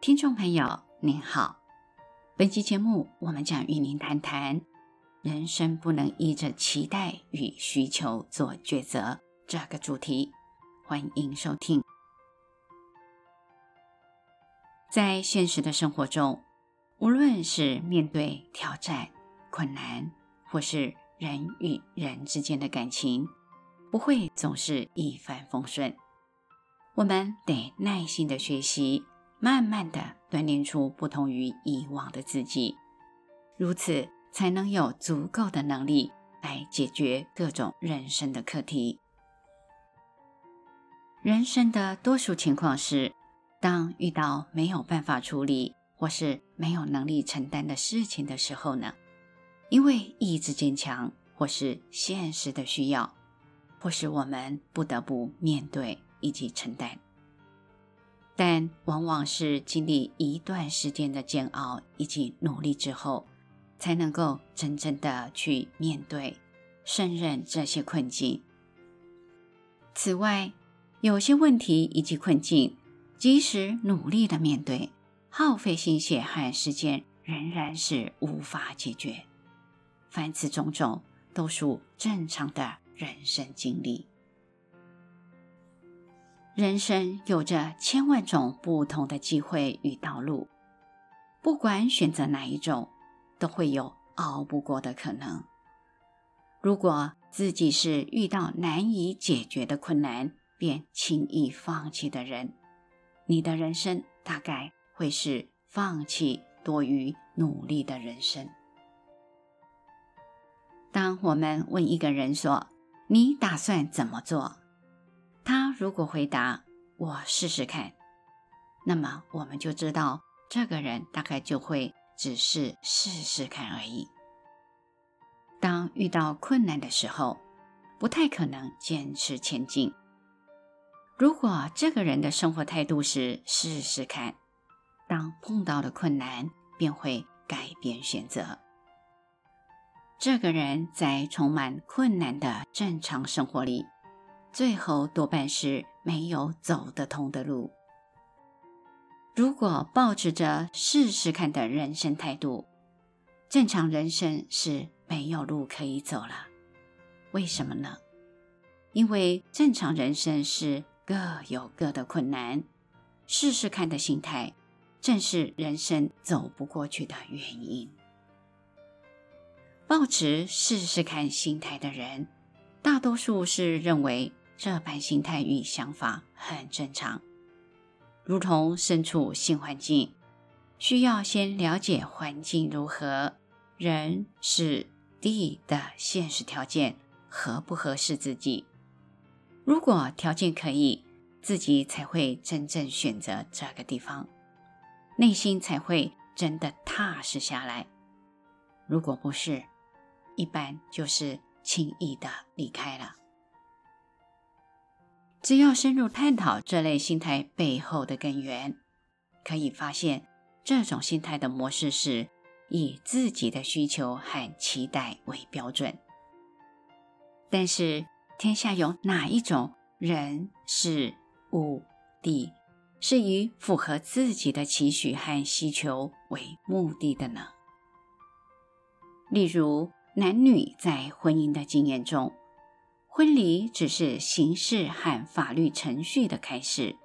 听众朋友您好，本期节目我们将与您谈谈人生不能依着期待与需求做抉择这个主题。欢迎收听。在现实的生活中，无论是面对挑战、困难，或是人与人之间的感情，不会总是一帆风顺。我们得耐心的学习，慢慢的锻炼出不同于以往的自己，如此才能有足够的能力来解决各种人生的课题。人生的多数情况是，当遇到没有办法处理或是没有能力承担的事情的时候呢，因为意志坚强，或是现实的需要，或是我们不得不面对。以及承担，但往往是经历一段时间的煎熬以及努力之后，才能够真正的去面对、胜任这些困境。此外，有些问题以及困境，即使努力的面对，耗费心血和时间，仍然是无法解决。凡此种种，都属正常的人生经历。人生有着千万种不同的机会与道路，不管选择哪一种，都会有熬不过的可能。如果自己是遇到难以解决的困难便轻易放弃的人，你的人生大概会是放弃多于努力的人生。当我们问一个人说：“你打算怎么做？”他如果回答“我试试看”，那么我们就知道这个人大概就会只是试试看而已。当遇到困难的时候，不太可能坚持前进。如果这个人的生活态度是试试看，当碰到了困难便会改变选择。这个人在充满困难的正常生活里。最后多半是没有走得通的路。如果抱持着试试看的人生态度，正常人生是没有路可以走了。为什么呢？因为正常人生是各有各的困难，试试看的心态正是人生走不过去的原因。抱持试试看心态的人，大多数是认为。这般心态与想法很正常，如同身处新环境，需要先了解环境如何，人、事、地的现实条件合不合适自己。如果条件可以，自己才会真正选择这个地方，内心才会真的踏实下来。如果不是，一般就是轻易的离开了。只要深入探讨这类心态背后的根源，可以发现，这种心态的模式是以自己的需求和期待为标准。但是，天下有哪一种人、事、物、地是以符合自己的期许和需求为目的的呢？例如，男女在婚姻的经验中。婚礼只是形式和法律程序的开始，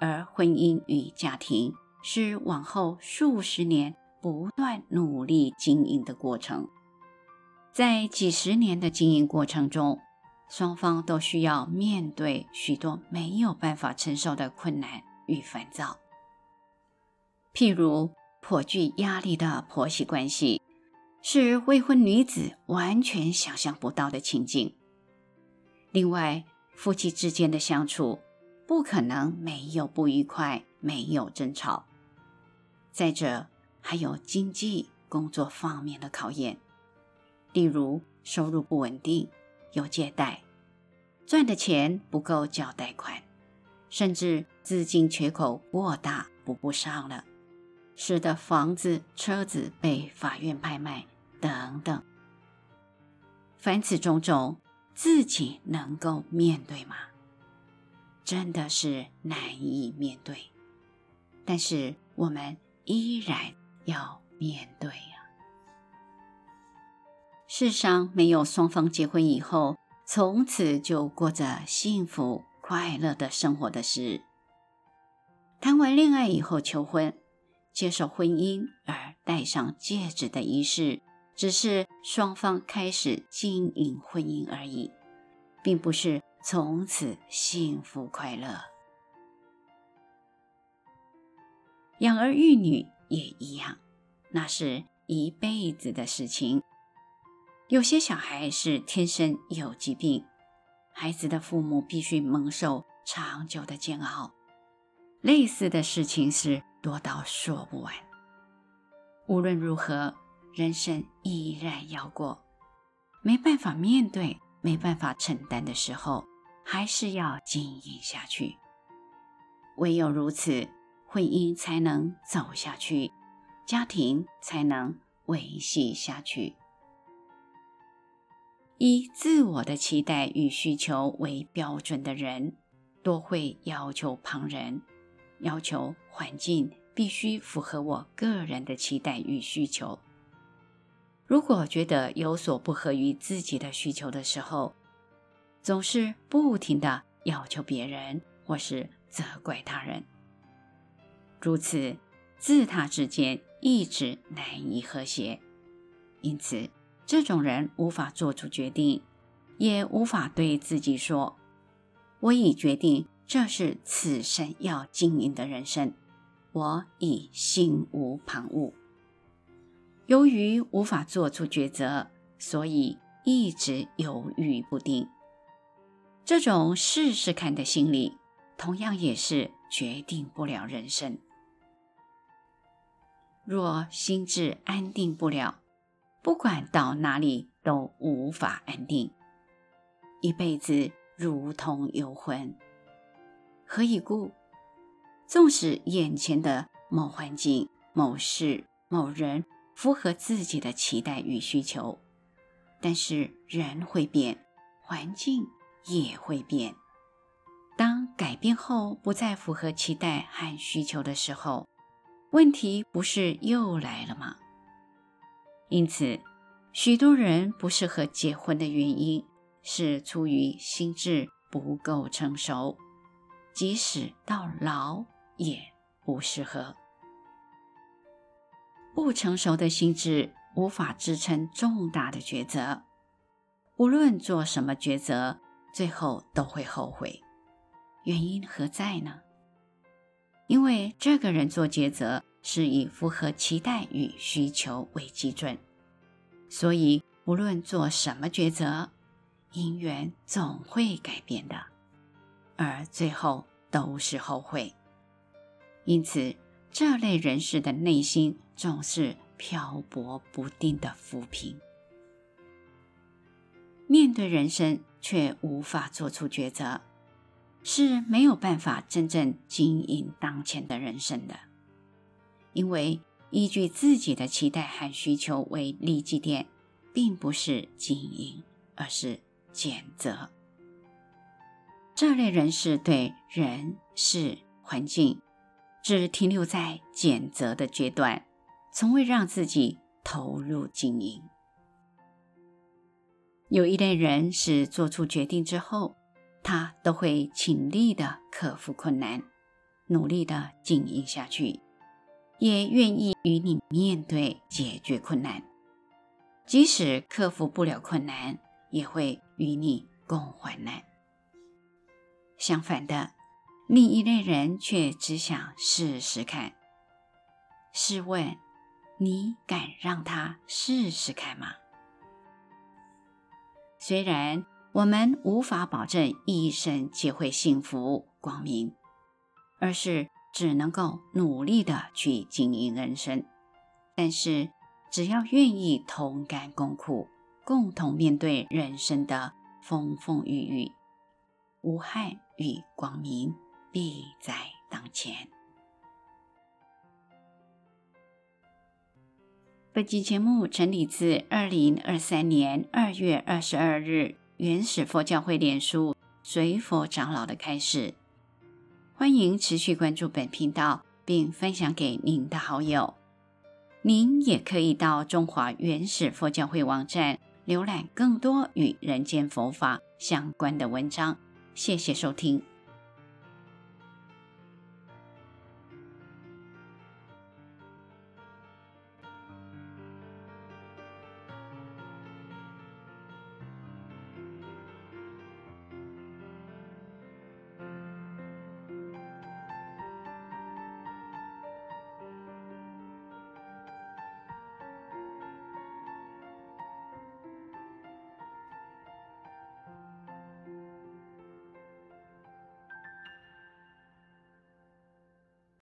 而婚姻与家庭是往后数十年不断努力经营的过程。在几十年的经营过程中，双方都需要面对许多没有办法承受的困难与烦躁，譬如颇具压力的婆媳关系，是未婚女子完全想象不到的情景。另外，夫妻之间的相处不可能没有不愉快，没有争吵。再者，还有经济、工作方面的考验，例如收入不稳定、有借贷、赚的钱不够交贷款，甚至资金缺口过大补不上了，使得房子、车子被法院拍卖等等。凡此种种。自己能够面对吗？真的是难以面对。但是我们依然要面对呀。世上没有双方结婚以后，从此就过着幸福快乐的生活的事。谈完恋爱以后求婚，接受婚姻而戴上戒指的仪式，只是双方开始经营婚姻而已，并不是从此幸福快乐。养儿育女也一样，那是一辈子的事情。有些小孩是天生有疾病，孩子的父母必须蒙受长久的煎熬。类似的事情是多到说不完。无论如何，人生依然要过。没办法面对、没办法承担的时候，还是要经营下去。唯有如此，婚姻才能走下去，家庭才能维系下去。以自我的期待与需求为标准的人，多会要求旁人。要求环境必须符合我个人的期待与需求。如果觉得有所不合于自己的需求的时候，总是不停地要求别人或是责怪他人，如此自他之间一直难以和谐。因此，这种人无法做出决定，也无法对自己说：“我已决定。”这是此生要经营的人生，我已心无旁骛。由于无法做出抉择，所以一直犹豫不定。这种试试看的心理，同样也是决定不了人生。若心智安定不了，不管到哪里都无法安定，一辈子如同游魂。何以故？纵使眼前的某环境、某事、某人符合自己的期待与需求，但是人会变，环境也会变。当改变后不再符合期待和需求的时候，问题不是又来了吗？因此，许多人不适合结婚的原因是出于心智不够成熟。即使到老也不适合。不成熟的心智无法支撑重大的抉择，无论做什么抉择，最后都会后悔。原因何在呢？因为这个人做抉择是以符合期待与需求为基准，所以无论做什么抉择，因缘总会改变的。而最后都是后悔，因此这类人士的内心总是漂泊不定的浮萍，面对人生却无法做出抉择，是没有办法真正经营当前的人生的。因为依据自己的期待和需求为立基点，并不是经营，而是拣择。这类人士对人事环境只停留在拣择的阶段，从未让自己投入经营。有一类人是做出决定之后，他都会尽力的克服困难，努力的经营下去，也愿意与你面对解决困难，即使克服不了困难，也会与你共患难。相反的，另一类人却只想试试看。试问，你敢让他试试看吗？虽然我们无法保证一生皆会幸福光明，而是只能够努力的去经营人生，但是只要愿意同甘共苦，共同面对人生的风风雨雨。无害与光明必在当前。本集节目整理自二零二三年二月二十二日原始佛教会脸书随佛长老的开始。欢迎持续关注本频道，并分享给您的好友。您也可以到中华原始佛教会网站浏览更多与人间佛法相关的文章。谢谢收听。